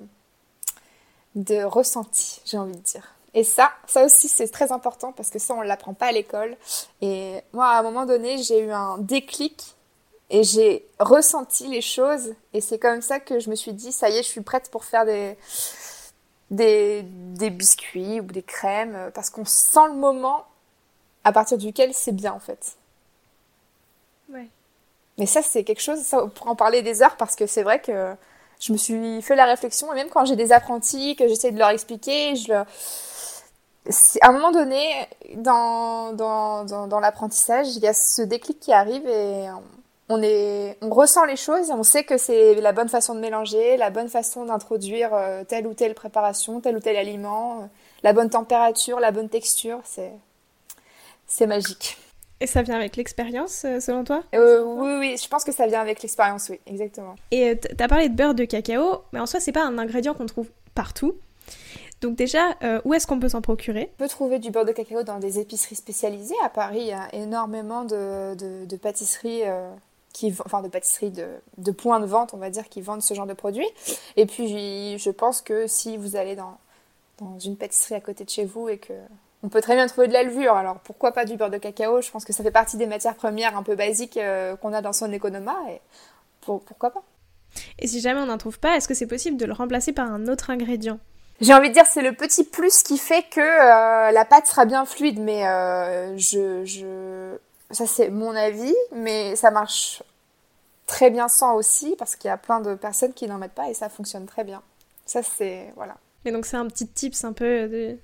A: de ressenti, j'ai envie de dire. Et ça, ça aussi, c'est très important parce que ça, on l'apprend pas à l'école. Et moi, à un moment donné, j'ai eu un déclic et j'ai ressenti les choses. Et c'est comme ça que je me suis dit, ça y est, je suis prête pour faire des, des, des biscuits ou des crèmes parce qu'on sent le moment à partir duquel c'est bien, en fait.
B: Ouais.
A: Mais ça, c'est quelque chose, ça, pour en parler des heures, parce que c'est vrai que je me suis fait la réflexion, et même quand j'ai des apprentis, que j'essaie de leur expliquer, je leur... À un moment donné, dans, dans, dans, dans l'apprentissage, il y a ce déclic qui arrive et on, est, on ressent les choses, on sait que c'est la bonne façon de mélanger, la bonne façon d'introduire euh, telle ou telle préparation, tel ou tel aliment, la bonne température, la bonne texture, c'est, c'est magique.
B: Et ça vient avec l'expérience, euh, selon toi?
A: Euh, Oui, oui, je pense que ça vient avec l'expérience, oui, exactement.
B: Et euh, tu as parlé de beurre de cacao, mais en soi, c'est pas un ingrédient qu'on trouve partout. Donc déjà, où est-ce qu'on peut s'en procurer?
A: On peut trouver du beurre de cacao dans des épiceries spécialisées. À Paris, il y a énormément de, de, pâtisseries, qui, enfin de pâtisseries de, de points de vente, on va dire, qui vendent ce genre de produits. Et puis, je pense que si vous allez dans, dans une pâtisserie à côté de chez vous et que on peut très bien trouver de la levure, alors pourquoi pas du beurre de cacao? Je pense que ça fait partie des matières premières un peu basiques euh, qu'on a dans son économa, et pourquoi pas?
B: Et si jamais on n'en trouve pas, est-ce que c'est possible de le remplacer par un autre ingrédient?
A: J'ai envie de dire c'est le petit plus qui fait que euh, la pâte sera bien fluide, mais euh, je, je... ça c'est mon avis, mais ça marche très bien sans aussi, parce qu'il y a plein de personnes qui n'en mettent pas et ça fonctionne très bien. Ça c'est... voilà.
B: Et donc c'est un petit tips un peu de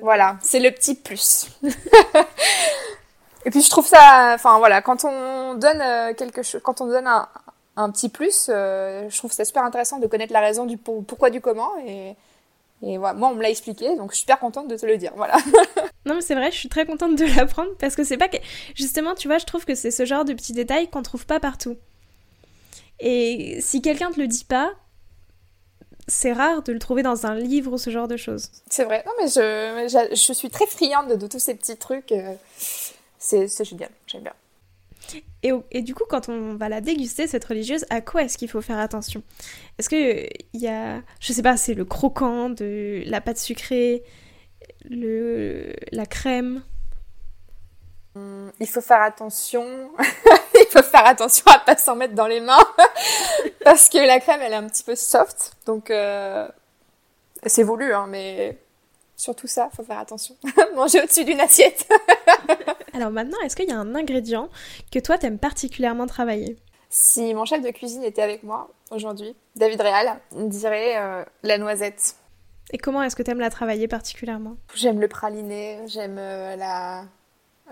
A: voilà, c'est le petit plus. Et puis je trouve ça, enfin voilà, quand on donne euh, quelque chose, quand on donne un, petit plus, euh, je trouve ça super intéressant de connaître la raison du pourquoi du comment et et voilà, moi on me l'a expliqué, donc je suis super contente de te le dire, voilà.
B: non mais c'est vrai, je suis très contente de l'apprendre parce que c'est pas que justement, tu vois, je trouve que c'est ce genre de petits détails qu'on trouve pas partout. Et si quelqu'un te le dit pas, c'est rare de le trouver dans un livre ou ce genre de choses.
A: C'est vrai. Non, mais je, je, suis très friande de, tous ces petits trucs. Euh, c'est génial. J'aime bien.
B: Et, du coup, quand on va la déguster, cette religieuse, à quoi est-ce qu'il faut faire attention? Est-ce qu'il il y a, je sais pas, c'est le croquant de la pâte sucrée, le, la crème?
A: Hum, Il faut faire attention. il faut faire attention à pas s'en mettre dans les mains. Parce que la crème elle est un petit peu soft. Donc euh, c'est voulu hein, mais surtout ça faut faire attention. Manger au-dessus d'une assiette
B: alors maintenant est-ce qu'il y a un ingrédient que toi t'aimes particulièrement travailler?
A: Si mon chef de cuisine était avec moi aujourd'hui David Réal dirait euh, la noisette
B: et comment est-ce que tu aimes la travailler particulièrement?
A: J'aime le praliné, j'aime euh, la,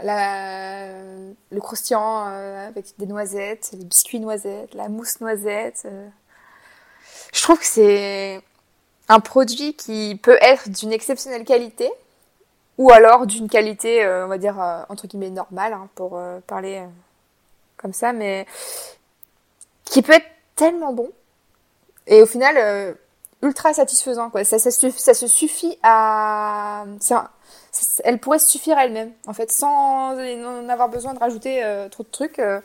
A: la, le croustillant euh, avec des noisettes, les biscuits noisettes, la mousse noisette. Euh. Je trouve que c'est un produit qui peut être d'une exceptionnelle qualité ou alors d'une qualité, euh, on va dire, entre guillemets normale, hein, pour parler comme ça, mais qui peut être tellement bon et au final ultra satisfaisant. Quoi. Ça, ça, ça se suffit à elle pourrait se suffire elle-même, en fait, sans avoir besoin de rajouter euh, trop de trucs. Euh.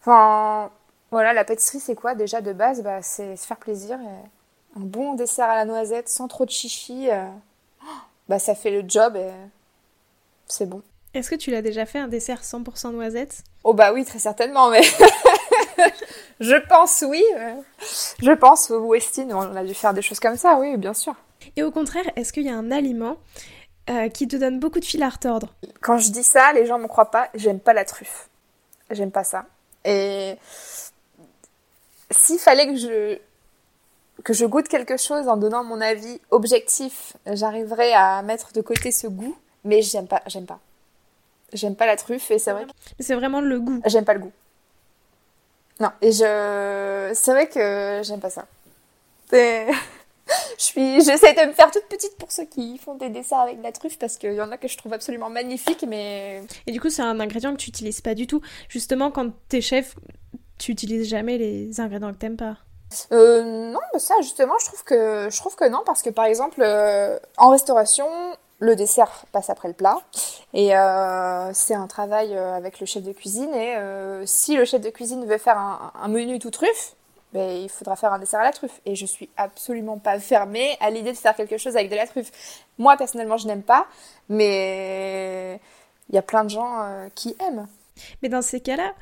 A: Enfin, voilà, la pâtisserie, c'est quoi déjà de base? Bah, C'est se faire plaisir. un bon dessert à la noisette, sans trop de chichi, euh. Bah, ça fait le job et c'est bon.
B: Est-ce que tu l'as déjà fait un dessert 100% noisette
A: Oh bah oui, très certainement, mais je pense oui. Je pense, Westin, on a dû faire des choses comme ça, oui, bien sûr.
B: Et au contraire, est-ce qu'il y a un aliment euh, qui te donne beaucoup de fil à retordre?
A: Quand je dis ça, les gens me croient pas. J'aime pas la truffe. J'aime pas ça. Et s'il fallait que je que je goûte quelque chose en donnant mon avis objectif, j'arriverais à mettre de côté ce goût, mais j'aime pas, j'aime pas. J'aime pas la truffe et c'est vrai.
B: C'est vraiment le goût.
A: J'aime pas le goût. Non, et je c'est vrai que j'aime pas ça. je suis, j'essaie de me faire toute petite pour ceux qui font des desserts avec de la truffe parce qu'il y en a que je trouve absolument magnifiques, mais.
B: Et du coup, c'est un ingrédient que tu utilises pas du tout. Justement, quand t'es chef, tu utilises jamais les ingrédients que t'aimes pas.
A: Euh, non, ça justement, je trouve que je trouve que non parce que par exemple, euh, en restauration, le dessert passe après le plat et euh, c'est un travail euh, avec le chef de cuisine et si le chef de cuisine veut faire un, un menu tout truffe ben, il faudra faire un dessert à la truffe. Et je suis absolument pas fermée à l'idée de faire quelque chose avec de la truffe. Moi, personnellement, je n'aime pas, mais il y a plein de gens qui aiment.
B: Mais dans ces cas-là,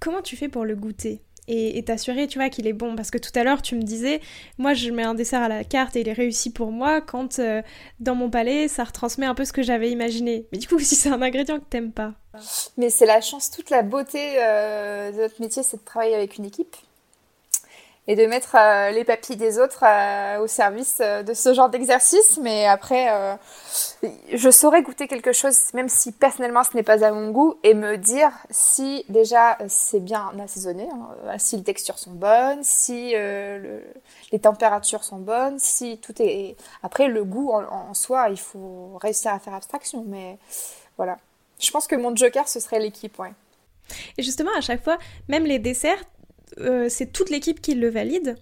B: comment tu fais pour le goûter? Et t'assurer, tu vois, qu'il est bon. Parce que tout à l'heure, tu me disais, moi, je mets un dessert à la carte et il est réussi pour moi quand euh, dans mon palais, ça retransmet un peu ce que j'avais imaginé. Mais du coup, si c'est un ingrédient que t'aimes pas.
A: Mais c'est la chance, toute la beauté euh, de notre métier, c'est de travailler avec une équipe et de mettre euh, les papilles des autres euh, au service euh, de ce genre d'exercice. Mais après, je saurais goûter quelque chose, même si personnellement ce n'est pas à mon goût, et me dire si déjà c'est bien assaisonné, hein, si les textures sont bonnes, si le, les températures sont bonnes, si tout est... Après, le goût en, soi, il faut réussir à faire abstraction. Mais voilà. Je pense que mon joker, ce serait l'équipe, ouais.
B: Et justement, à chaque fois, même les desserts, euh, c'est toute l'équipe qui le valide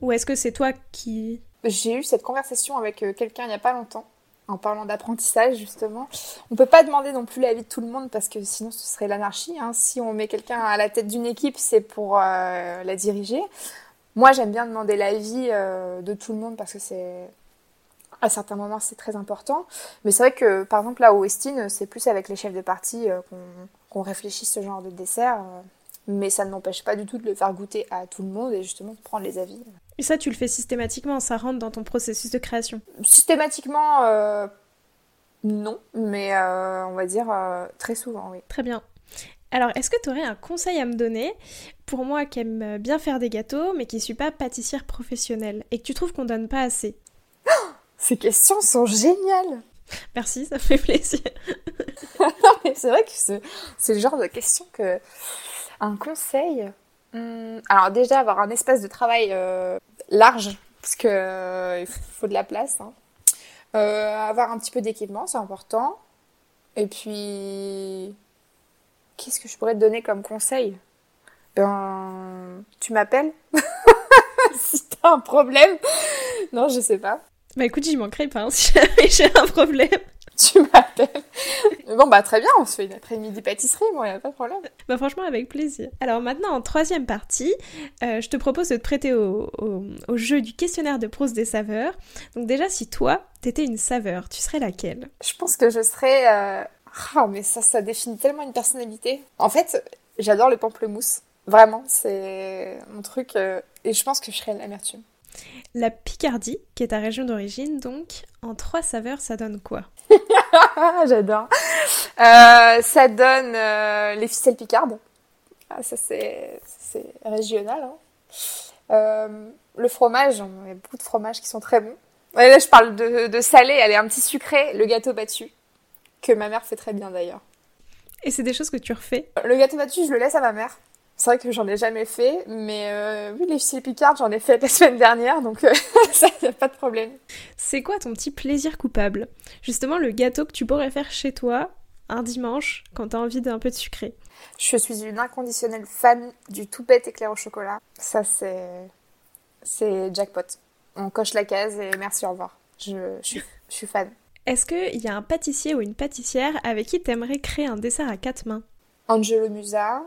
B: Ou est-ce que c'est toi qui...
A: J'ai eu cette conversation avec euh, quelqu'un il n'y a pas longtemps, en parlant d'apprentissage justement. On peut pas demander non plus l'avis de tout le monde parce que sinon ce serait l'anarchie. Hein. Si on met quelqu'un à la tête d'une équipe, c'est pour euh, la diriger. Moi, j'aime bien demander l'avis de tout le monde parce que c'est à certains moments c'est très important. Mais c'est vrai que par exemple là au Westin, c'est plus avec les chefs de parti qu'on réfléchit ce genre de dessert mais ça ne m'empêche pas du tout de le faire goûter à tout le monde et justement de prendre les avis.
B: Et ça, tu le fais systématiquement, ça rentre dans ton processus de création
A: Systématiquement, euh, non, mais euh, on va dire euh, très souvent, oui.
B: Très bien. Alors, est-ce que tu aurais un conseil à me donner pour moi qui aime bien faire des gâteaux, mais qui ne suis pas pâtissière professionnelle et que tu trouves qu'on donne pas assez?
A: Ces questions sont géniales
B: Merci, ça fait plaisir.
A: non, mais c'est vrai que c'est le genre de questions que un conseil hmm, Alors déjà, avoir un espace de travail euh, large, parce qu'il euh, faut de la place. Hein. Euh, avoir un petit peu d'équipement, c'est important. Et puis, qu'est-ce que je pourrais te donner comme conseil? Ben, tu m'appelles? Si t'as un problème? Non, je sais pas.
B: Bah écoute, j'y manquerai pas hein, si j'ai un problème.
A: tu m'appelles. bon, bah très bien, on se fait une après-midi pâtisserie, moi, il a pas de problème.
B: Bah franchement, avec plaisir. Alors maintenant, en troisième partie, euh, je te propose de te prêter au, au, jeu du questionnaire de Proust des saveurs. Donc déjà, si toi, t'étais une saveur, tu serais laquelle?
A: Je pense que je serais... Euh... Oh, mais ça, ça définit tellement une personnalité. En fait, j'adore le pamplemousse. Vraiment, c'est mon truc. Euh, et je pense que je serais l'amertume.
B: La Picardie, qui est ta région d'origine, donc, en trois saveurs, ça donne quoi?
A: J'adore. Euh, ça donne euh, les ficelles picardes. Ah, ça, c'est régional. Hein. Euh, le fromage, il y a beaucoup de fromages qui sont très bons. là, je parle de, de salé, elle est un petit sucré, le gâteau battu, que ma mère fait très bien d'ailleurs.
B: Et c'est des choses que tu refais?
A: Le gâteau battu, je le laisse à ma mère. C'est vrai que j'en ai jamais fait, mais euh, oui, les ficelles picardes, j'en ai fait la semaine dernière, donc euh, ça, y a pas de problème.
B: C'est quoi ton petit plaisir coupable? Justement, le gâteau que tu pourrais faire chez toi un dimanche quand t'as envie d'un peu de sucré.
A: Je suis une inconditionnelle fan du tout bête éclair au chocolat. Ça, c'est. C'est jackpot. On coche la case et merci, au revoir. Je, je, je suis fan.
B: Est-ce qu'il y a un pâtissier ou une pâtissière avec qui t'aimerais créer un dessert à quatre mains?
A: Angelo Musa,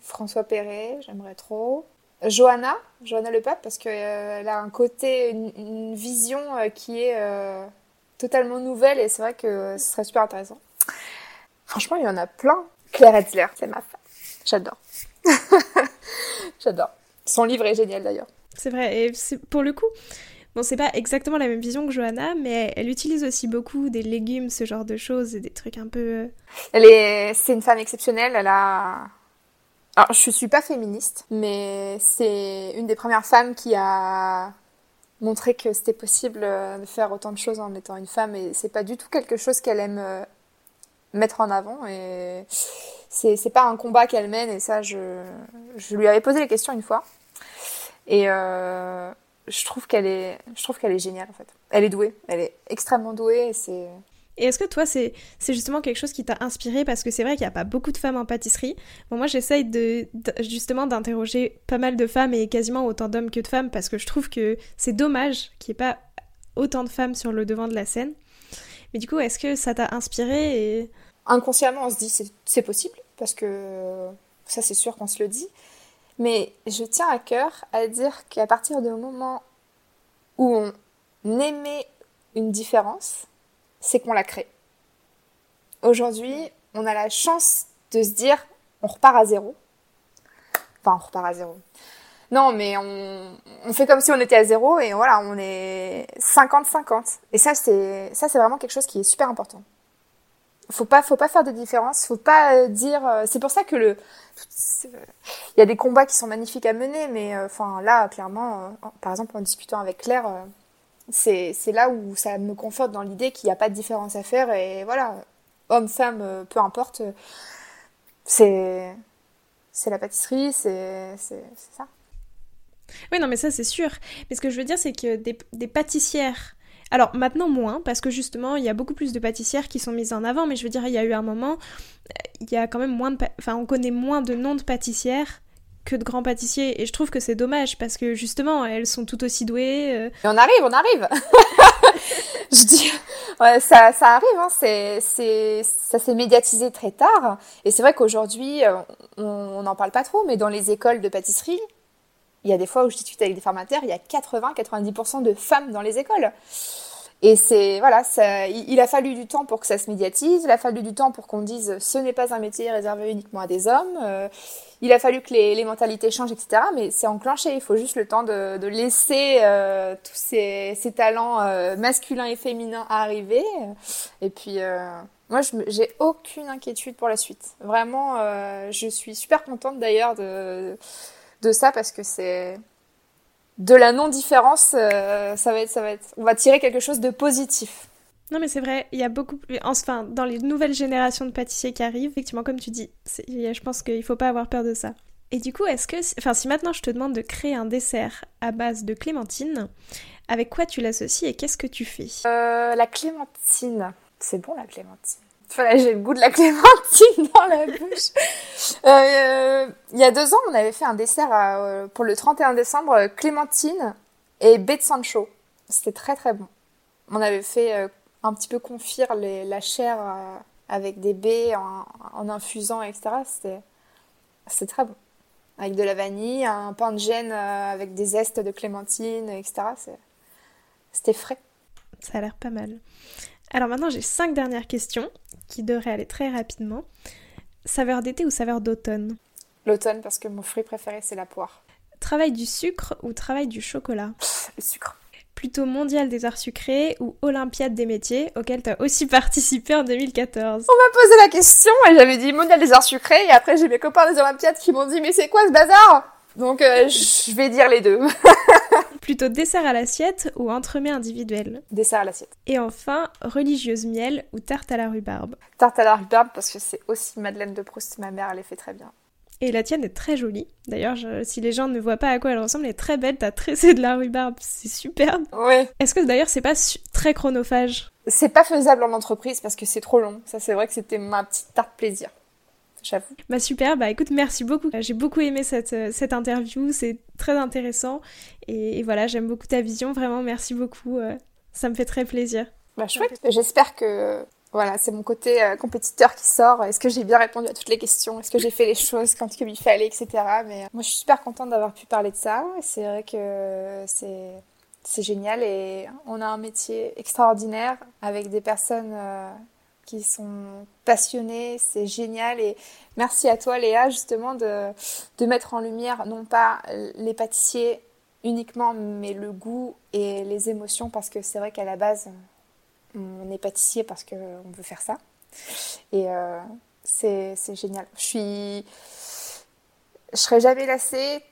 A: François Perret, j'aimerais trop. Johanna, Johanna Le Pape, parce qu'elle a un côté, une, vision euh, qui est euh, totalement nouvelle et c'est vrai que ce serait super intéressant. Franchement, il y en a plein. Claire Etzler, c'est ma femme. J'adore. J'adore. Son livre est génial d'ailleurs.
B: C'est vrai, et pour le coup, bon, c'est pas exactement la même vision que Johanna, mais elle utilise aussi beaucoup des légumes, ce genre de choses, et des trucs un peu. Euh,
A: elle est, c'est une femme exceptionnelle. Elle a alors, je suis pas féministe, mais c'est une des premières femmes qui a montré que c'était possible euh, de faire autant de choses en étant une femme. Et c'est pas du tout quelque chose qu'elle aime euh, mettre en avant. Et c'est, pas un combat qu'elle mène. Et ça je, je lui avais posé la question une fois. Et euh, je trouve qu'elle est je trouve qu'elle est géniale en fait. Elle est douée. Elle est extrêmement douée. Et c'est
B: et est-ce que toi, c'est justement quelque chose qui t'a inspiré? Parce que c'est vrai qu'il n'y a pas beaucoup de femmes en pâtisserie. Bon, moi, j'essaye de, justement d'interroger pas mal de femmes et quasiment autant d'hommes que de femmes parce que je trouve que c'est dommage qu'il n'y ait pas autant de femmes sur le devant de la scène. Mais du coup, est-ce que ça t'a inspiré.
A: Inconsciemment, on se dit c'est possible parce que ça, c'est sûr qu'on se le dit. Mais je tiens à cœur à dire qu'à partir du moment où on aimait une différence, c'est qu'on la crée. Aujourd'hui, on a la chance de se dire, on repart à zéro. Enfin, on repart à zéro. Non, mais on, fait comme si on était à zéro et voilà, on est 50-50. Et ça, c'est ça, c'est vraiment quelque chose qui est super important. Faut pas, faut pas faire de différence. Faut pas euh, dire. euh, C'est pour ça que le, il y a des combats qui sont magnifiques à mener, mais euh, enfin là, clairement, par exemple, en discutant avec Claire, c'est là où ça me conforte dans l'idée qu'il n'y a pas de différence à faire et voilà, homme, femme, euh, peu importe, euh, c'est la pâtisserie, c'est ça.
B: Oui, non, mais ça, c'est sûr. Mais ce que je veux dire, c'est que des, des pâtissières. Alors maintenant moins, parce que justement, il y a beaucoup plus de pâtissières qui sont mises en avant, mais je veux dire, il y a eu un moment, euh, il y a quand même moins de... Enfin, on connaît moins de noms de pâtissières que de grands pâtissiers, et je trouve que c'est dommage, parce que justement, elles sont tout aussi douées. euh,
A: Mais on arrive, on arrive. Je dis, ouais, ça, ça arrive. Hein, ça s'est médiatisé très tard. Et c'est vrai qu'aujourd'hui, euh, on n'en parle pas trop, mais dans les écoles de pâtisserie, il y a des fois où je discute avec des formateurs, il y a 80-90% de femmes dans les écoles. Et c'est voilà, il, a fallu du temps pour que ça se médiatise. Il a fallu du temps pour qu'on dise ce n'est pas un métier réservé uniquement à des hommes. Euh, il a fallu que les, mentalités changent, etc. Mais c'est enclenché. Il faut juste le temps de, laisser euh, tous ces, talents euh, masculins et féminins arriver. Et puis, moi, j'ai aucune inquiétude pour la suite. Vraiment, je suis super contente d'ailleurs de ça parce que c'est de la non-différence. euh, ça va être, ça va être. On va tirer quelque chose de positif.
B: Non, mais c'est vrai, il y a beaucoup plus. Enfin, dans les nouvelles générations de pâtissiers qui arrivent, effectivement, comme tu dis, je pense qu'il faut pas avoir peur de ça. Et du coup, est-ce que. Enfin, si maintenant je te demande de créer un dessert à base de clémentine, avec quoi tu l'associes et qu'est-ce que tu fais?
A: Euh, la clémentine. C'est bon la clémentine. J'ai le goût de la clémentine dans la bouche. Euh, il y a deux ans, on avait fait un dessert euh, pour le 31 décembre, euh, clémentine et baie de Sancho. C'était très très bon. On avait fait euh, un petit peu confire la chair euh, avec des baies en, infusant, etc. C'était très bon. Avec de la vanille, un pain de gêne euh, avec des zestes de clémentine, etc. C'était frais.
B: Ça a l'air pas mal. Alors maintenant, j'ai cinq dernières questions qui devraient aller très rapidement. Saveur d'été ou saveur d'automne?
A: L'automne, parce que mon fruit préféré, c'est la poire.
B: Travail du sucre ou travail du chocolat?
A: Le sucre.
B: Plutôt mondial des arts sucrés ou olympiade des métiers auquel tu as aussi participé en 2014
A: On m'a posé la question et j'avais dit mondial des arts sucrés. Et après, j'ai mes copains des Olympiades qui m'ont dit Mais c'est quoi ce bazar? Donc, euh, je vais dire les deux.
B: Plutôt dessert à l'assiette ou entremets individuel
A: Dessert à l'assiette.
B: Et enfin, religieuse miel ou tarte à la rhubarbe?
A: Tarte à la rhubarbe, parce que c'est aussi Madeleine de Proust. Ma mère, elle les fait très bien.
B: Et la tienne est très jolie. D'ailleurs, si les gens ne voient pas à quoi elle ressemble, elle est très belle. T'as tressé de la rhubarbe, c'est superbe.
A: Oui.
B: Est-ce que d'ailleurs c'est pas très chronophage?
A: C'est pas faisable en entreprise parce que c'est trop long. Ça, c'est vrai que c'était ma petite tarte plaisir. J'avoue.
B: Bah super, bah écoute, merci beaucoup. J'ai beaucoup aimé cette, euh, cette interview, c'est très intéressant. Et, et voilà, j'aime beaucoup ta vision, vraiment merci beaucoup. euh, ça me fait très plaisir.
A: Bah, chouette. J'espère que voilà, c'est mon côté euh, compétiteur qui sort. Est-ce que j'ai bien répondu à toutes les questions? Est-ce que j'ai fait les choses quand il fallait, etc. Mais euh, moi, je suis super contente d'avoir pu parler de ça. C'est vrai que c'est c'est génial et on a un métier extraordinaire avec des personnes euh, qui sont passionnées. C'est génial et merci à toi, Léa, justement de de mettre en lumière non pas les pâtissiers uniquement, mais le goût et les émotions parce que c'est vrai qu'à la base on est pâtissier parce qu'on veut faire ça. Et euh, c'est génial. Je suis. Je serai jamais lassée,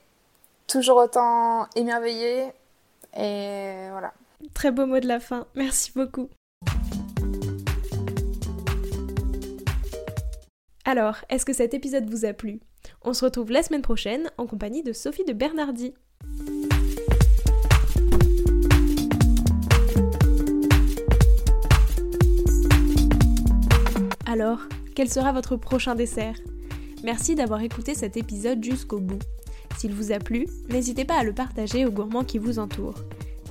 A: toujours autant émerveillée. Et voilà.
B: Très beau mot de la fin, merci beaucoup. Alors, est-ce que cet épisode vous a plu? On se retrouve la semaine prochaine en compagnie de Sophie de Bernardi. Alors, quel sera votre prochain dessert? Merci d'avoir écouté cet épisode jusqu'au bout. S'il vous a plu, n'hésitez pas à le partager aux gourmands qui vous entourent.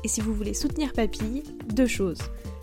B: Et si vous voulez soutenir Papille, deux choses.